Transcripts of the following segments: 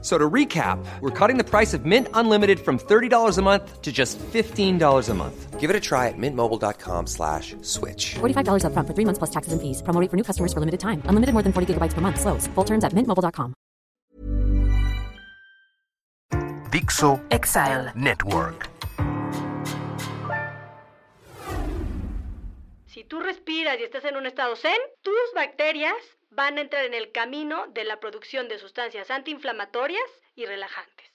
So to recap, we're cutting the price of Mint Unlimited from $30 a month to just $15 a month. Give it a try at mintmobile.com slash switch. $45 upfront for three months plus taxes and fees. Promo rate for new customers for limited time. Unlimited more than 40 gigabytes per month. Slows. Full terms at mintmobile.com. Dixo Exile Network. Si tú respiras y estás en un estado zen, tus bacterias van a entrar en el camino de la producción de sustancias antiinflamatorias y relajantes.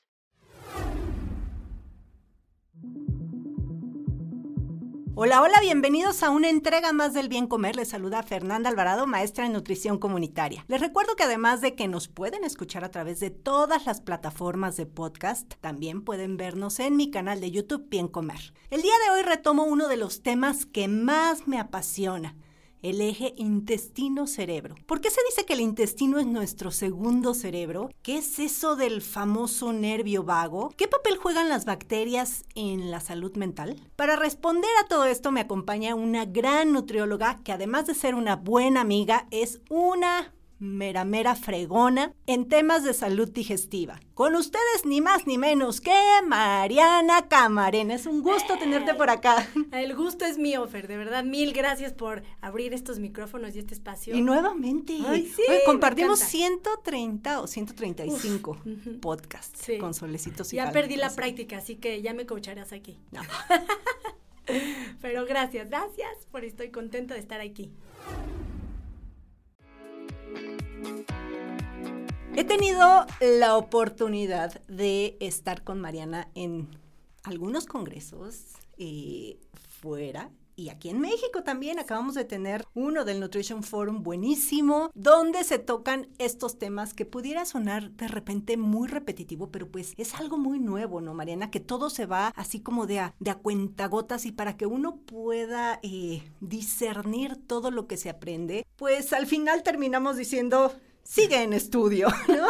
Hola, hola, bienvenidos a una entrega más del Bien Comer. Les saluda Fernanda Alvarado, maestra en nutrición comunitaria. Les recuerdo que además de que nos pueden escuchar a través de todas las plataformas de podcast, también pueden vernos en mi canal de YouTube Bien Comer. El día de hoy retomo uno de los temas que más me apasiona el eje intestino-cerebro. ¿Por qué se dice que el intestino es nuestro segundo cerebro? ¿Qué es eso del famoso nervio vago? ¿Qué papel juegan las bacterias en la salud mental? Para responder a todo esto me acompaña una gran nutrióloga que además de ser una buena amiga es una mera mera fregona en temas de salud digestiva. Con ustedes ni más ni menos que Mariana Camarena. Es un gusto tenerte por acá. El gusto es mío, Fer. De verdad, mil gracias por abrir estos micrófonos y este espacio. Y nuevamente, Ay, sí, Oye, compartimos encanta. 130 o 135 ujú. podcasts Sí. con solecitos y Ya perdí la práctica, así que ya me coacharás aquí. Pero gracias, gracias por estoy contenta de estar aquí. He tenido la oportunidad de estar con Mariana en algunos congresos eh, fuera. Y aquí en México también acabamos de tener uno del Nutrition Forum buenísimo, donde se tocan estos temas que pudiera sonar de repente muy repetitivo, pero pues es algo muy nuevo, ¿no, Mariana? Que todo se va así como de a, de a cuentagotas y para que uno pueda eh, discernir todo lo que se aprende, pues al final terminamos diciendo, sigue en estudio, ¿no?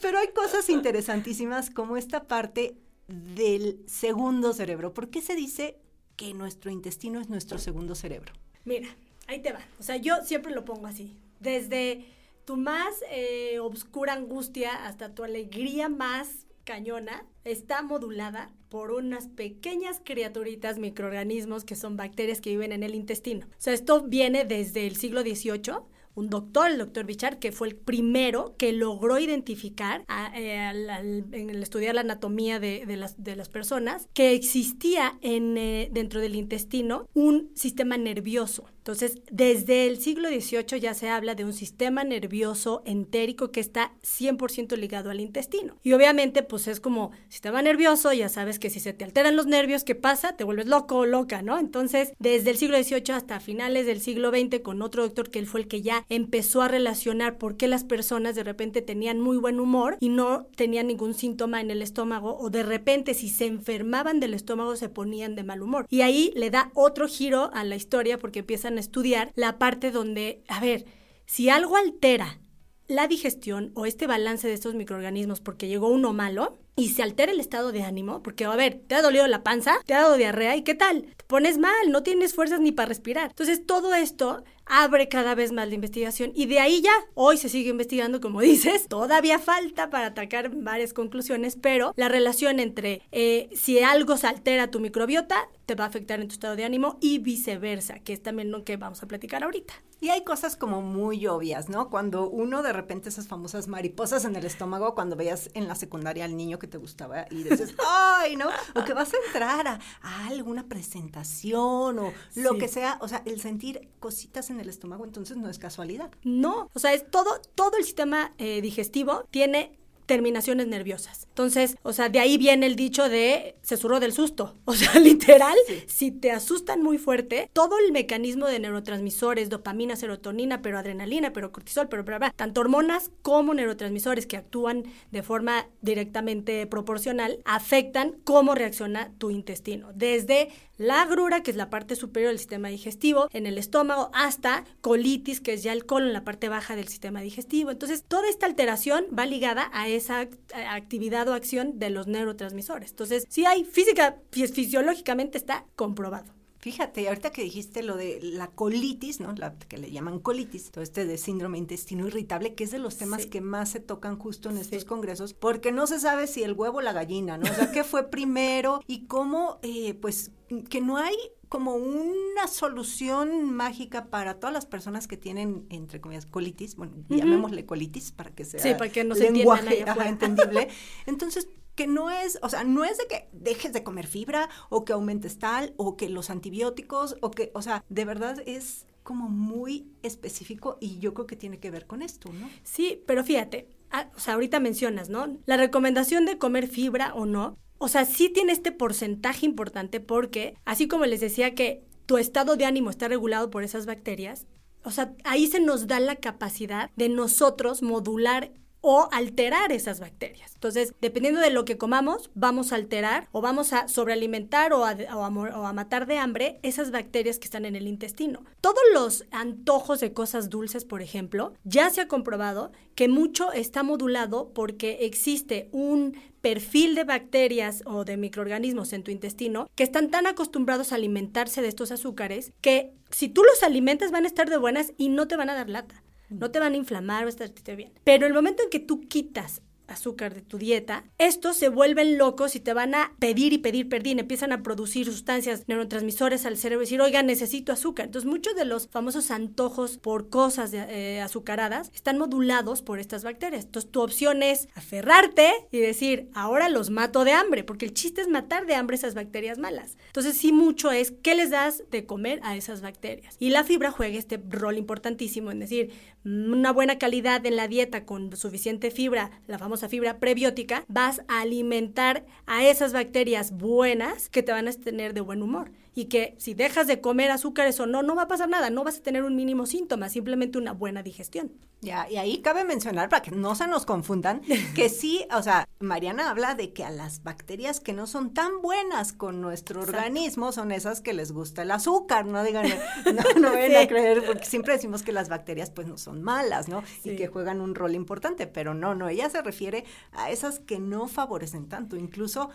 Pero hay cosas interesantísimas como esta parte del segundo cerebro. ¿Por qué se dice que nuestro intestino es nuestro segundo cerebro? Mira, ahí te va. O sea, yo siempre lo pongo así. Desde tu más eh, obscura angustia hasta tu alegría más cañona, está modulada por unas pequeñas criaturitas, microorganismos que son bacterias que viven en el intestino. O sea, esto viene desde el siglo XVIII. Un doctor, el doctor Bichard, que fue el primero que logró identificar eh, al- al- en el estudiar la anatomía de, de las, de las personas que existía en, eh, dentro del intestino un sistema nervioso. Entonces, desde el siglo XVIII ya se habla de un sistema nervioso entérico que está 100% ligado al intestino. Y obviamente, pues es como sistema nervioso, ya sabes que si se te alteran los nervios, ¿qué pasa? Te vuelves loco o loca, ¿no? Entonces, desde el siglo XVIII hasta finales del siglo XX, con otro doctor que él fue el que ya empezó a relacionar por qué las personas de repente tenían muy buen humor y no tenían ningún síntoma en el estómago, o de repente si se enfermaban del estómago se ponían de mal humor. Y ahí le da otro giro a la historia porque empiezan estudiar la parte donde, a ver, si algo altera la digestión o este balance de estos microorganismos porque llegó uno malo y se altera el estado de ánimo, porque a ver, te ha dolido la panza, te ha dado diarrea y qué tal, te pones mal, no tienes fuerzas ni para respirar. Entonces todo esto abre cada vez más la investigación y de ahí ya, hoy se sigue investigando como dices, todavía falta para atacar varias conclusiones, pero la relación entre eh, si algo se altera tu microbiota, te va a afectar en tu estado de ánimo y viceversa, que es también lo que vamos a platicar ahorita. Y hay cosas como muy obvias, ¿no? Cuando uno de repente esas famosas mariposas en el estómago, cuando veías en la secundaria al niño te gustaba y dices, ¡ay, no! O que vas a entrar a, a alguna presentación o lo que sea. O sea, el sentir cositas en el estómago entonces no es casualidad. No, o sea, es todo, todo el sistema eh, digestivo tiene terminaciones nerviosas. Entonces, o sea, de ahí viene el dicho de se surró del susto. O sea, literal, si te asustan muy fuerte, todo el mecanismo de neurotransmisores, dopamina, serotonina, pero adrenalina, pero cortisol, pero bla, bla, tanto hormonas como neurotransmisores que actúan de forma directamente proporcional, afectan cómo reacciona tu intestino. Desde la agrura, que es la parte superior del sistema digestivo, en el estómago, hasta colitis, que es ya el colon, la parte baja del sistema digestivo. Entonces, toda esta alteración va ligada a esa actividad o acción de los neurotransmisores. Entonces, si hay física, fisiológicamente está comprobado. Fíjate, ahorita que dijiste lo de la colitis, ¿no? La que le llaman colitis, todo este de síndrome intestino irritable, que es de los temas que más se tocan justo en estos congresos, porque no se sabe si el huevo o la gallina, ¿no? O sea, qué fue primero y cómo, eh, pues, que no hay como una solución mágica para todas las personas que tienen, entre comillas, colitis, bueno, llamémosle colitis para que sea sí, para que no lenguaje entendible. Entonces, que no es, o sea, no es de que dejes de comer fibra o que aumentes tal o que los antibióticos o que, o sea, de verdad es como muy específico y yo creo que tiene que ver con esto, ¿no? Sí, pero fíjate, ah, o sea, ahorita mencionas, ¿no? La recomendación de comer fibra o no, o sea, sí tiene este porcentaje importante porque, así como les decía que tu estado de ánimo está regulado por esas bacterias, o sea, ahí se nos da la capacidad de nosotros modular o alterar esas bacterias. Entonces, dependiendo de lo que comamos, vamos a alterar o vamos a sobrealimentar o a, o a, matar de hambre esas bacterias que están en el intestino. Todos los antojos de cosas dulces, por ejemplo, ya se ha comprobado que mucho está modulado porque existe un perfil de bacterias o de microorganismos en tu intestino que están tan acostumbrados a alimentarse de estos azúcares que si tú los alimentas van a estar de buenas y no te van a dar lata no te van a inflamar, va a estar bien. Pero el momento en que tú quitas azúcar de tu dieta, estos se vuelven locos y te van a pedir y pedir, pedir, empiezan a producir sustancias neurotransmisores al cerebro y decir, oiga, necesito azúcar. Entonces, muchos de los famosos antojos por cosas eh, azucaradas están modulados por estas bacterias. Entonces, tu opción es aferrarte y decir, ahora los mato de hambre, porque el chiste es matar de hambre esas bacterias malas. Entonces, sí, mucho es qué les das de comer a esas bacterias. Y la fibra juega este rol importantísimo en decir, una buena calidad en la dieta con suficiente fibra, la famosa fibra prebiótica, vas a alimentar a esas bacterias buenas que te van a tener de buen humor y que si dejas de comer azúcares o no, no va a pasar nada, no vas a tener un mínimo síntoma, simplemente una buena digestión. Ya, y ahí cabe mencionar, para que no se nos confundan, que sí, o sea, Mariana habla de que a las bacterias que no son tan buenas con nuestro organismo son esas que les gusta el azúcar, no digan, no, no vayan a creer, porque siempre decimos que las bacterias pues no son malas, ¿no? Y que juegan un rol importante, pero no, no, ella se refiere a esas que no favorecen tanto, incluso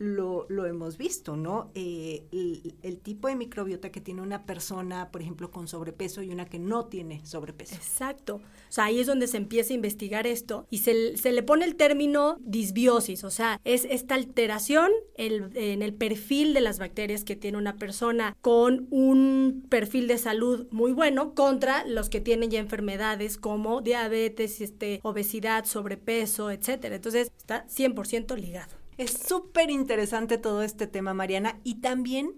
lo, lo hemos visto, ¿no? Eh, el, tipo de microbiota que tiene una persona, por ejemplo, con sobrepeso y una que no tiene sobrepeso. Exacto. O sea, ahí es donde se empieza a investigar esto y se, se le pone el término disbiosis, o sea, es esta alteración en el perfil de las bacterias que tiene una persona con un perfil de salud muy bueno contra los que tienen ya enfermedades como diabetes, este, obesidad, sobrepeso, etcétera. Entonces, está 100% ligado. Es súper interesante todo este tema, Mariana, y también,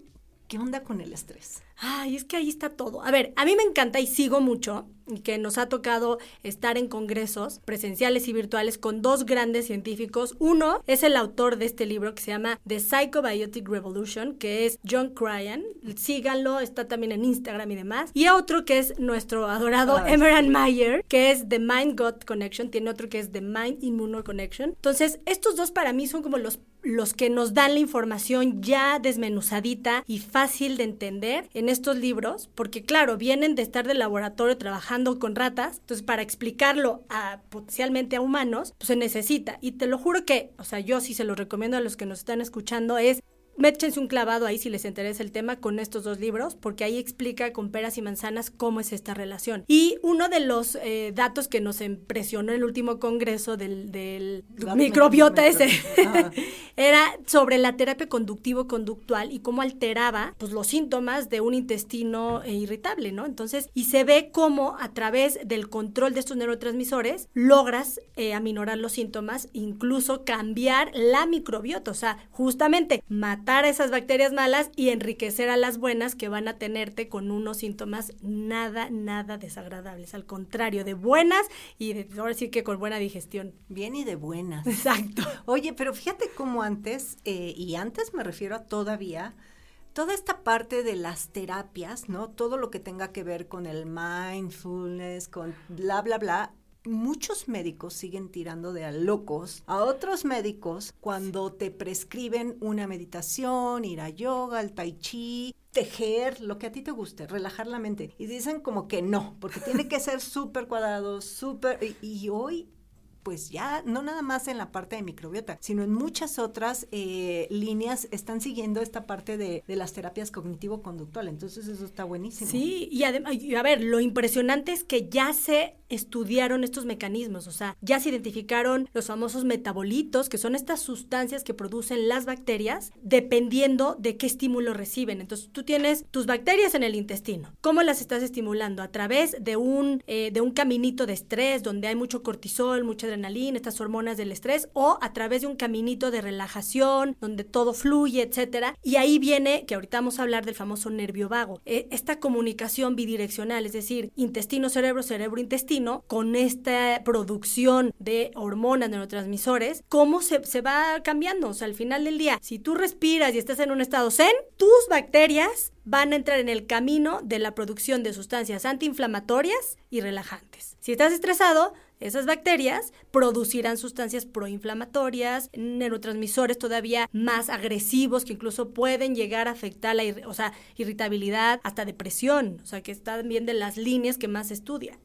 ¿qué onda con el estrés? Ay, es que ahí está todo. A ver, a mí me encanta y sigo mucho que nos ha tocado estar en congresos presenciales y virtuales con dos grandes científicos. Uno es el autor de este libro que se llama The Psychobiotic Revolution, que es John Cryan. Síganlo, está también en Instagram y demás. Y otro que es nuestro adorado Emerald Mayer, que es The Mind God Connection. Tiene otro que es The Mind Immuno Connection. Entonces, estos dos para mí son como los los que nos dan la información ya desmenuzadita y fácil de entender en estos libros, porque claro, vienen de estar de laboratorio trabajando con ratas, entonces para explicarlo a potencialmente a humanos, pues se necesita. Y te lo juro que, o sea, yo sí se lo recomiendo a los que nos están escuchando, es Méchense un clavado ahí si les interesa el tema con estos dos libros, porque ahí explica con peras y manzanas cómo es esta relación. Y uno de los eh, datos que nos impresionó en el último congreso del, microbiota ese era sobre la terapia conductivo-conductual y cómo alteraba pues, los síntomas de un intestino eh, irritable, ¿no? Entonces, y se ve cómo a través del control de estos neurotransmisores logras eh, aminorar los síntomas, incluso cambiar la microbiota, o sea, justamente matar matar a esas bacterias malas y enriquecer a las buenas que van a tenerte con unos síntomas nada, nada desagradables. Al contrario, de buenas y de, ahora sí que con buena digestión. Bien y de buenas. Exacto. Oye, pero fíjate cómo antes, eh, y antes me refiero a todavía, toda esta parte de las terapias, ¿no? Todo lo que tenga que ver con el mindfulness, con bla, bla, bla, muchos médicos siguen tirando de a locos a otros médicos cuando te prescriben una meditación, ir a yoga, al tai chi, tejer, lo que a ti te guste, relajar la mente. Y dicen como que no, porque tiene que ser súper cuadrado, súper... Y, y hoy pues ya no nada más en la parte de microbiota, sino en muchas otras eh, líneas están siguiendo esta parte de, de las terapias cognitivo-conductual. Entonces eso está buenísimo. Sí, y además, a ver, lo impresionante es que ya se estudiaron estos mecanismos, o sea, ya se identificaron los famosos metabolitos, que son estas sustancias que producen las bacterias dependiendo de qué estímulo reciben. Entonces, tú tienes tus bacterias en el intestino. ¿Cómo las estás estimulando? A través de un, eh, de un caminito de estrés donde hay mucho cortisol, mucha adrenalina, estas hormonas del estrés, o a través de un caminito de relajación donde todo fluye, etcétera. Y ahí viene, que ahorita vamos a hablar del famoso nervio vago, eh, esta comunicación bidireccional, es decir, intestino-cerebro, cerebro-intestino con esta producción de hormonas, neurotransmisores, cómo se, va cambiando. O sea, al final del día, si tú respiras y estás en un estado zen, tus bacterias van a entrar en el camino de la producción de sustancias antiinflamatorias y relajantes. Si estás estresado, esas bacterias producirán sustancias proinflamatorias, neurotransmisores todavía más agresivos que incluso pueden llegar a afectar la o sea, irritabilidad, hasta depresión, o sea, que están bien de las líneas que más se estudian.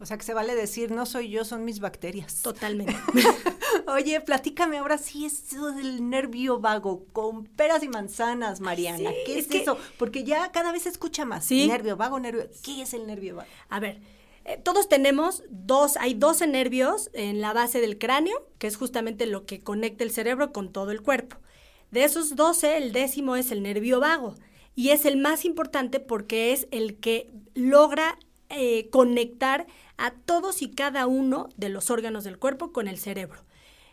O sea que se vale decir, no soy yo, son mis bacterias. Totalmente. Oye, platícame ahora sí eso del nervio vago con peras y manzanas, Mariana. Sí, ¿Qué es, es que- eso? Porque ya cada vez se escucha más. Sí. Nervio vago, nervio. ¿Qué es el nervio vago? A ver, eh, todos tenemos dos, hay 12 nervios en la base del cráneo, que es justamente lo que conecta el cerebro con todo el cuerpo. De esos 12, el décimo es el nervio vago y es el más importante porque es el que logra eh, conectar a todos y cada uno de los órganos del cuerpo con el cerebro.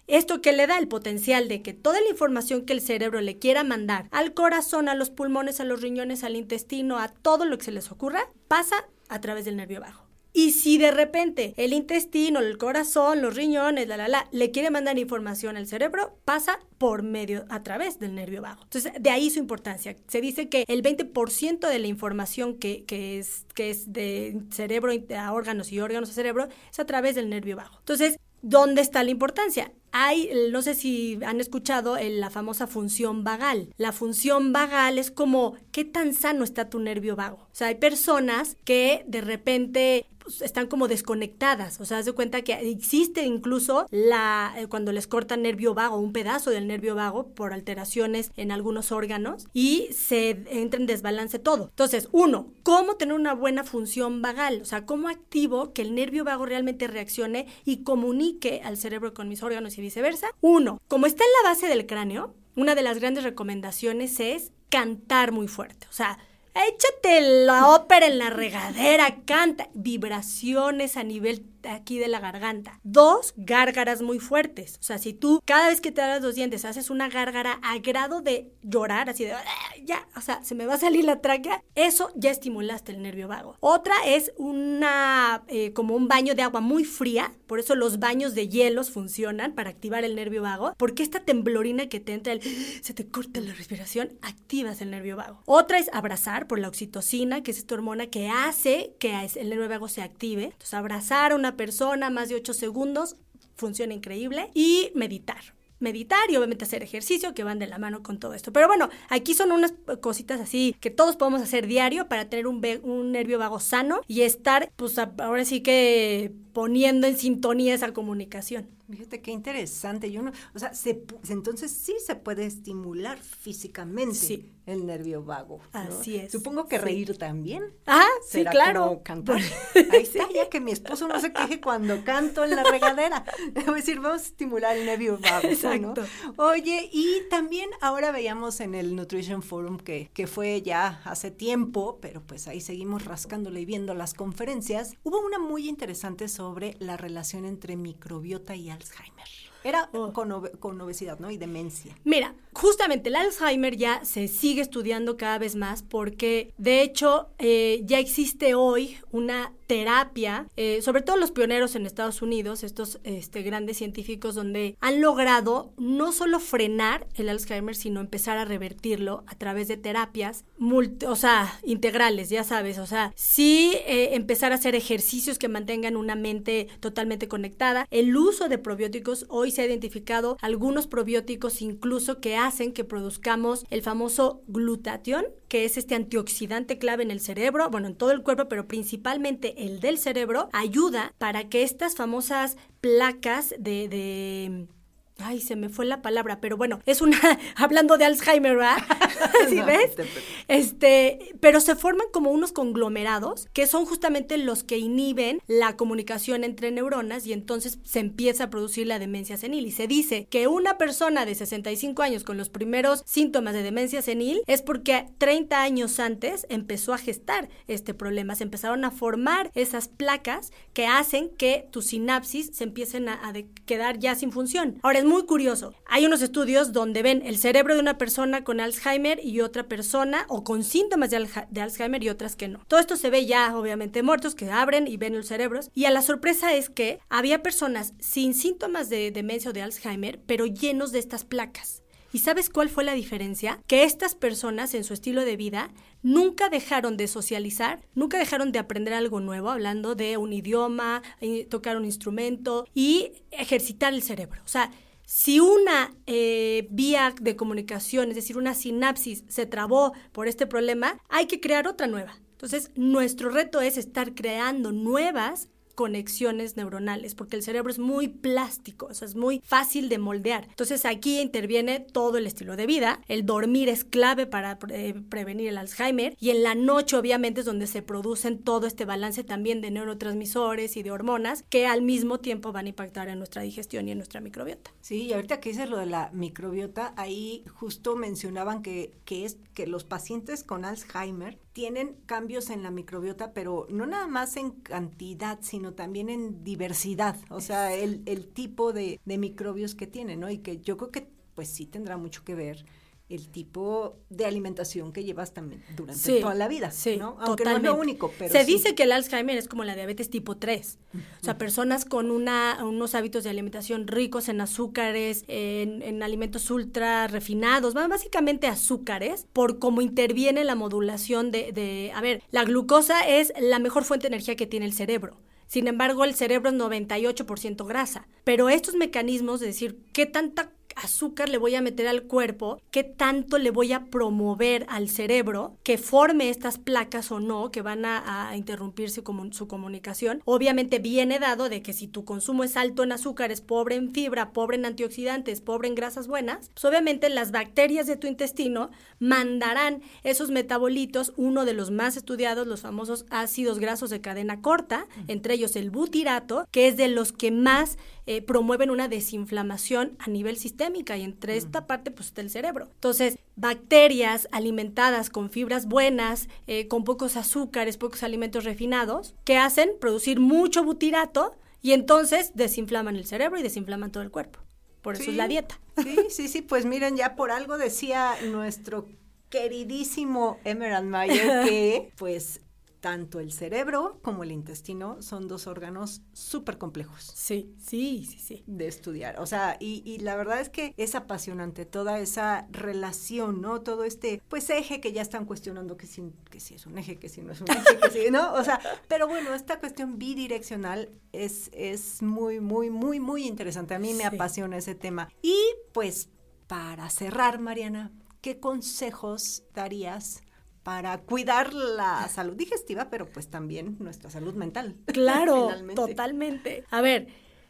Esto que le da el potencial de que toda la información que el cerebro le quiera mandar al corazón, a los pulmones, a los riñones, al intestino, a todo lo que se les ocurra, pasa a través del nervio vago. Y si de repente el intestino, el corazón, los riñones, la la la, le quiere mandar información al cerebro, pasa por medio, a través del nervio vago. Entonces, de ahí su importancia. Se dice que el 20% de la información que, que, es, que es de cerebro a órganos y órganos a cerebro es a través del nervio vago. Entonces, ¿Dónde está la importancia? Hay, no sé si han escuchado la famosa función vagal. La función vagal es como qué tan sano está tu nervio vago. O sea, hay personas que de repente pues, están como desconectadas. O sea, haz de cuenta que existe incluso la eh, cuando les cortan nervio vago, un pedazo del nervio vago por alteraciones en algunos órganos y se entra en desbalance todo. Entonces, uno, ¿cómo tener una buena función vagal? O sea, ¿cómo activo que el nervio vago realmente reaccione y comunique al cerebro con mis órganos y viceversa? Uno, como está en la base del cráneo, una de las grandes recomendaciones es cantar muy fuerte. O sea, échate la ópera en la regadera, canta. Vibraciones a nivel aquí de la garganta. Dos, gárgaras muy fuertes. O sea, si tú cada vez que te das los dientes haces una gárgara a grado de llorar, así de "Ah, ya, o sea, se me va a salir la tráquea, eso ya estimulaste el nervio vago. Otra es una, eh, como un baño de agua muy fría, por eso los baños de hielos funcionan para activar el nervio vago, porque esta temblorina que te entra, se te corta la respiración, activas el nervio vago. Otra es abrazar por la oxitocina, que es esta hormona que hace que el nervio vago se active. Entonces, abrazar a una persona más de 8 segundos funciona increíble. Y meditar. Meditar y obviamente hacer ejercicio que van de la mano con todo esto. Pero bueno, aquí son unas cositas así que todos podemos hacer diario para tener un, un nervio vago sano y estar, pues ahora sí que poniendo en sintonía esa comunicación. Fíjate qué interesante. Yo no, o sea, se entonces sí se puede estimular físicamente Sí. el nervio vago. ¿no? Así es, Supongo que sí. reír también. Ah, sí, claro. como cantar. Ahí está, ya que mi esposo no se queje cuando canto en la regadera. Voy a decir, vamos a estimular el nervio vago. ¿no? Exacto. Oye, y también ahora veíamos en el Nutrition Forum que, que fue ya hace tiempo, pero pues ahí seguimos rascándole y viendo las conferencias. Hubo una muy interesante sobre la relación entre microbiota y Alzheimer. Era Oh. con obesidad, ¿no? Y demencia. Mira, justamente el Alzheimer ya se sigue estudiando cada vez más porque de hecho eh, ya existe hoy una terapia, eh, sobre todo los pioneros en Estados Unidos, estos este, grandes científicos donde han logrado no solo frenar el Alzheimer, sino empezar a revertirlo a través de terapias, multi- o sea, integrales, ya sabes, o sea, sí eh, empezar a hacer ejercicios que mantengan una mente totalmente conectada, el uso de probióticos, hoy se ha identificado algunos probióticos incluso que hacen que produzcamos el famoso glutatión, que es este antioxidante clave en el cerebro, bueno, en todo el cuerpo, pero principalmente el del cerebro, ayuda para que estas famosas placas de... de Ay, se me fue la palabra, pero bueno, es una, hablando de Alzheimer, ¿verdad? ¿Sí No, ves? te- Este, pero se forman como unos conglomerados que son justamente los que inhiben la comunicación entre neuronas y entonces se empieza a producir la demencia senil. Y se dice que una persona de 65 años con los primeros síntomas de demencia senil es porque 30 años antes empezó a gestar este problema. Se empezaron a formar esas placas que hacen que tus sinapsis se empiecen a, a quedar ya sin función. Ahora es muy curioso. Hay unos estudios donde ven el cerebro de una persona con Alzheimer y otra persona o con síntomas de, de Alzheimer y otras que no. Todo esto se ve ya obviamente muertos que abren y ven los cerebros. Y a la sorpresa es que había personas sin síntomas de demencia o de Alzheimer, pero llenos de estas placas. ¿Y sabes cuál fue la diferencia? Que estas personas en su estilo de vida nunca dejaron de socializar, nunca dejaron de aprender algo nuevo, hablando de un idioma, eh, tocar un instrumento y ejercitar el cerebro. O sea, si una eh, vía de comunicación, es decir, una sinapsis se trabó por este problema, hay que crear otra nueva. Entonces, nuestro reto es estar creando nuevas conexiones neuronales, porque el cerebro es muy plástico, o sea, es muy fácil de moldear. Entonces aquí interviene todo el estilo de vida, el dormir es clave para prevenir el Alzheimer y en la noche obviamente es donde se producen todo este balance también de neurotransmisores y de hormonas que al mismo tiempo van a impactar en nuestra digestión y en nuestra microbiota. Sí, y ahorita que dices lo de la microbiota, ahí justo mencionaban que, que es que los pacientes con Alzheimer tienen cambios en la microbiota, pero no nada más en cantidad, sino también en diversidad, o sea, el, el tipo de, de microbios que tienen, ¿no? Y que yo creo que pues sí tendrá mucho que ver el tipo de alimentación que llevas también durante Sí, toda la vida, sí, ¿no? Aunque totalmente. no es lo único, pero Se sí. dice que el Alzheimer es como la diabetes tipo 3. O sea, personas con una, unos hábitos de alimentación ricos en azúcares, en, en alimentos ultra refinados, básicamente azúcares, por cómo interviene la modulación de, de... A ver, la glucosa es la mejor fuente de energía que tiene el cerebro. Sin embargo, el cerebro es 98% grasa. Pero estos mecanismos de decir qué tanta azúcar le voy a meter al cuerpo, qué tanto le voy a promover al cerebro que forme estas placas o no, que van a, a interrumpir su, su comunicación. Obviamente viene dado de que si tu consumo es alto en azúcares, pobre en fibra, pobre en antioxidantes, pobre en grasas buenas, pues obviamente las bacterias de tu intestino mandarán esos metabolitos, uno de los más estudiados, los famosos ácidos grasos de cadena corta, entre ellos el butirato, que es de los que más eh, promueven una desinflamación a nivel sistémica y entre esta parte pues está el cerebro. Entonces, bacterias alimentadas con fibras buenas, eh, con pocos azúcares, pocos alimentos refinados, que hacen producir mucho butirato y entonces desinflaman el cerebro y desinflaman todo el cuerpo. Por eso Sí, es la dieta. Sí, sí, sí, pues miren, ya por algo decía nuestro queridísimo Emerald Mayer que pues tanto el cerebro como el intestino son dos órganos súper complejos Sí, sí, sí, sí. de estudiar. O sea, y, y la verdad es que es apasionante toda esa relación, ¿no? Todo este, pues, eje que ya están cuestionando que si, que si es un eje, que si no es un eje, que si, ¿no? O sea, pero bueno, esta cuestión bidireccional es, es muy, muy, muy, muy interesante. A mí me Sí. apasiona ese tema. Y pues, para cerrar, Mariana, ¿qué consejos darías? Para cuidar la salud digestiva, pero pues también nuestra salud mental. Claro, totalmente. A ver,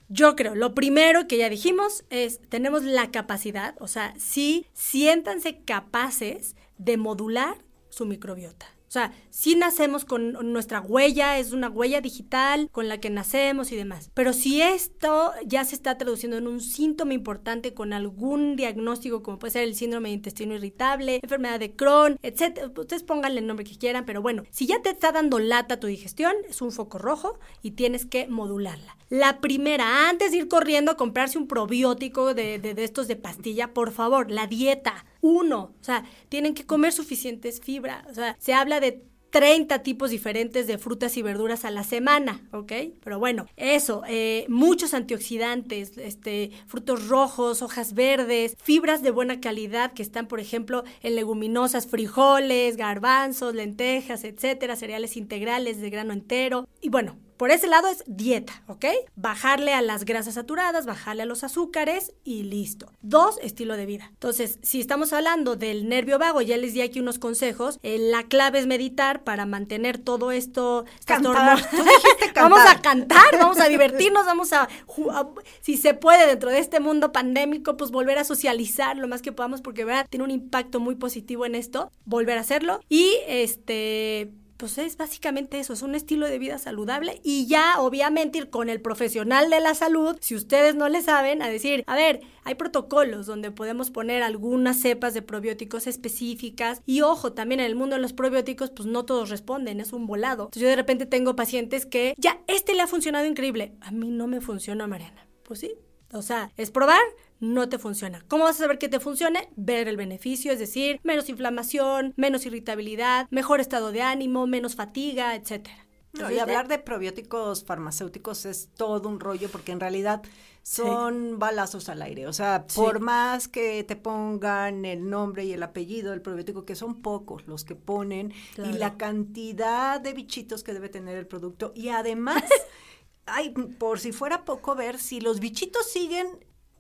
yo creo, lo primero que ya dijimos es, tenemos la capacidad, o sea, sí, siéntanse capaces de modular su microbiota. O sea, sí nacemos con nuestra huella, es una huella digital con la que nacemos y demás. Pero si esto ya se está traduciendo en un síntoma importante con algún diagnóstico, como puede ser el síndrome de intestino irritable, enfermedad de Crohn, etc., ustedes pónganle el nombre que quieran, pero bueno, si ya te está dando lata tu digestión, es un foco rojo y tienes que modularla. La primera, antes de ir corriendo a comprarse un probiótico de, de, de estos de pastilla, por favor, la dieta. Uno, o sea, tienen que comer suficientes fibras. O sea, se habla de 30 tipos diferentes de frutas y verduras a la semana, ¿ok? Pero bueno, eso, eh, muchos antioxidantes, este, frutos rojos, hojas verdes, fibras de buena calidad que están, por ejemplo, en leguminosas, frijoles, garbanzos, lentejas, etcétera, cereales integrales de grano entero. Y bueno, por ese lado es dieta, ¿ok? Bajarle a las grasas saturadas, bajarle a los azúcares y listo. Dos, estilo de vida. Entonces, si estamos hablando del nervio vago, ya les di aquí unos consejos. Eh, la clave es meditar para mantener todo esto. Cantar. cantar. Vamos a cantar, vamos a divertirnos, vamos a, a, si se puede, dentro de este mundo pandémico, pues volver a socializar lo más que podamos, porque verdad tiene un impacto muy positivo en esto. Volver a hacerlo. Y este pues es básicamente eso, es un estilo de vida saludable y ya obviamente ir con el profesional de la salud, si ustedes no le saben, a decir, a ver, hay protocolos donde podemos poner algunas cepas de probióticos específicas y ojo, también en el mundo de los probióticos pues no todos responden, es un volado. Entonces yo de repente tengo pacientes que ya este le ha funcionado increíble, a mí no me funciona Mariana. Pues sí, o sea, es probar, no te funciona. ¿Cómo vas a saber que te funcione? Ver el beneficio, es decir, menos inflamación, menos irritabilidad, mejor estado de ánimo, menos fatiga, etcétera. No, y hablar de probióticos farmacéuticos es todo un rollo porque en realidad son sí. balazos al aire. O sea, sí. por más que te pongan el nombre y el apellido del probiótico, que son pocos los que ponen, claro. y la cantidad de bichitos que debe tener el producto, y además... Ay, por si fuera poco ver si los bichitos siguen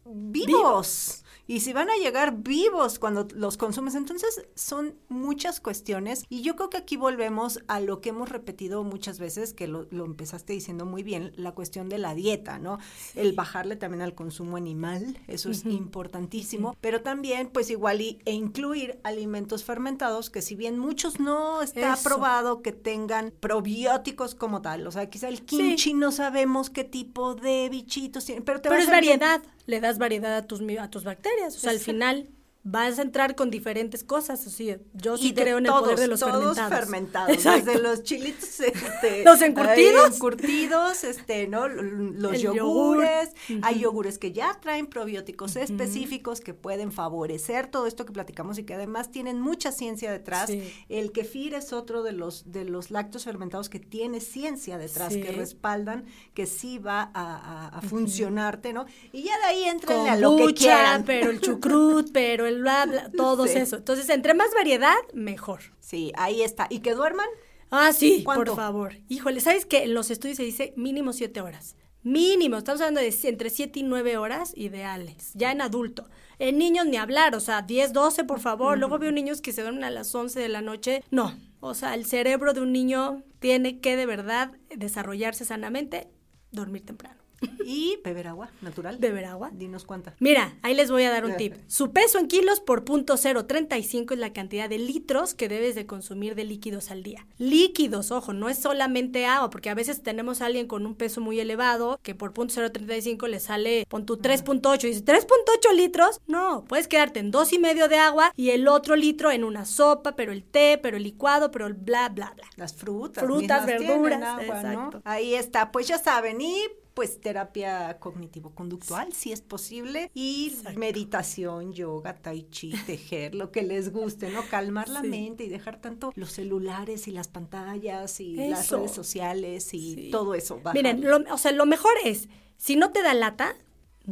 vivos. Y si van a llegar vivos cuando los consumes, entonces son muchas cuestiones. Y yo creo que aquí volvemos a lo que hemos repetido muchas veces, que lo, lo empezaste diciendo muy bien, la cuestión de la dieta, ¿no? Sí. El bajarle también al consumo animal, eso es uh -huh. importantísimo. Uh -huh. Pero también, pues igual, y, e incluir alimentos fermentados, que si bien muchos no está eso. probado que tengan probióticos como tal, o sea, quizá el kimchi sí. no sabemos qué tipo de bichitos tiene, pero te pero es variedad. Bien le das variedad a tus, a tus bacterias. O sea, al final vas a entrar con diferentes cosas. O sea, yo sí creo en todos, el poder de los todos fermentados. fermentados. Desde los chilitos, este, los encurtidos. encurtidos, este, ¿no? Los el yogures. Yogur. Hay yogures que ya traen probióticos uh -huh. específicos que pueden favorecer todo esto que platicamos y que además tienen mucha ciencia detrás. Sí. El kefir es otro de los, de los lácteos fermentados que tiene ciencia detrás, sí. que respaldan que sí va a, a, a funcionarte, ¿no? Y ya de ahí entren a lo que quieran. pero el chucrut, pero el bla, bla, todos sí. eso. Entonces, entre más variedad, mejor. Sí, ahí está. ¿Y que duerman? Ah, sí, ¿Cuánto? por favor. Híjole, ¿sabes qué? En los estudios se dice mínimo siete horas. Mínimo, estamos hablando de entre 7 y 9 horas ideales, ya en adulto. En niños ni hablar, o sea, 10, 12, por favor. Uh -huh. Luego veo niños que se duermen a las 11 de la noche. No, o sea, el cerebro de un niño tiene que de verdad desarrollarse sanamente, dormir temprano. Y beber agua natural. Beber agua. Dinos cuánta. Mira, ahí les voy a dar un tip. Su peso en kilos por punto 035 es la cantidad de litros que debes de consumir de líquidos al día. Líquidos, ojo, no es solamente agua, porque a veces tenemos a alguien con un peso muy elevado que por punto 035 le sale pon tu 3.8 y dices 3.8 litros. No, puedes quedarte en dos y medio de agua y el otro litro en una sopa, pero el té, pero el licuado, pero el bla bla bla. Las frutas, frutas, verduras, agua, exacto. ¿no? Ahí está, pues ya saben y pues terapia cognitivo-conductual, si es posible, y Exacto. meditación, yoga, tai chi, tejer, lo que les guste, ¿no? Calmar la mente y dejar tanto los celulares y las pantallas y eso. las redes sociales y sí. todo eso. Baja. Miren, lo, o sea, lo mejor es, si no te da lata,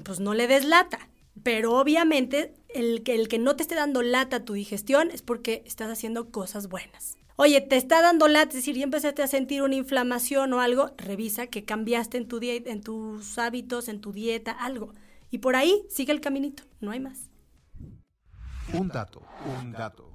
pues no le des lata. Pero obviamente el que, el que no te esté dando lata a tu digestión es porque estás haciendo cosas buenas. Oye, te está dando lata, es decir, ya empezaste a sentir una inflamación o algo, revisa que cambiaste en, tu en tus hábitos, en tu dieta, algo. Y por ahí sigue el caminito, no hay más. Un dato, un dato.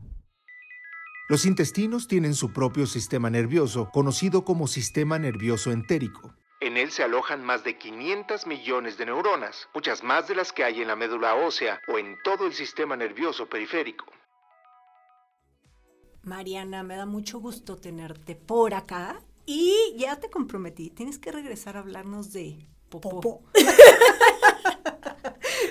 Los intestinos tienen su propio sistema nervioso, conocido como sistema nervioso entérico. En él se alojan más de 500 millones de neuronas, muchas más de las que hay en la médula ósea o en todo el sistema nervioso periférico. Mariana, me da mucho gusto tenerte por acá. Y ya te comprometí, tienes que regresar a hablarnos de popó.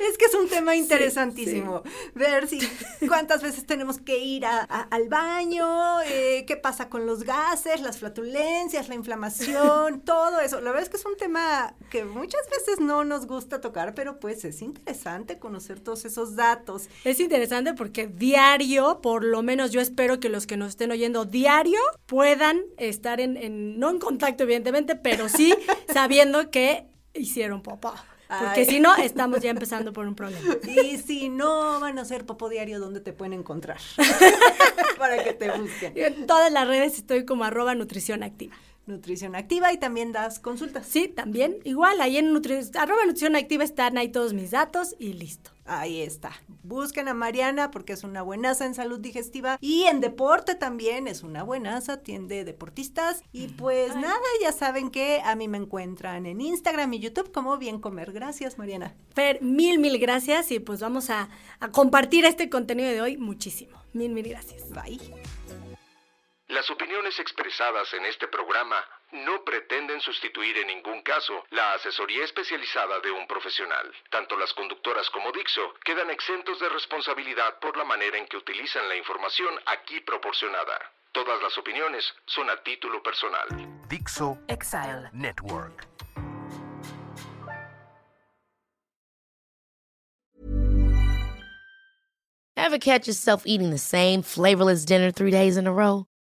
es que es un tema interesantísimo. Ver si cuántas veces tenemos que ir al baño, eh, qué pasa con los gases, las flatulencias, la inflamación, todo eso. La verdad es que es un tema que muchas veces no nos gusta tocar, pero pues es interesante conocer todos esos datos. Es interesante porque diario, por lo menos yo espero que los que nos estén oyendo diario puedan estar en, no en contacto evidentemente, pero sí sabiendo que hicieron papá. Porque si no, estamos ya empezando por un problema. Y si no van a hacer popo diario, ¿dónde te pueden encontrar? Para que te busquen. En todas las redes estoy como arroba nutrición activa. Nutrición Activa y también das consultas. Sí, también. Igual, ahí en arroba Nutrición Activa están ahí todos mis datos y listo. Ahí está. Busquen a Mariana porque es una buenaza en salud digestiva y en deporte también es una buenaza, atiende deportistas. Y pues nada, ya saben que a mí me encuentran en Instagram y YouTube como Bien Comer. Gracias, Mariana. Fer, mil, mil gracias y pues vamos a, a compartir este contenido de hoy muchísimo. Mil, mil gracias. Bye. Las opiniones expresadas en este programa no pretenden sustituir en ningún caso la asesoría especializada de un profesional. Tanto las conductoras como Dixo quedan exentos de responsabilidad por la manera en que utilizan la información aquí proporcionada. Todas las opiniones son a título personal. Dixo Exile Network. Ever catch yourself eating the same flavorless dinner three days in a row?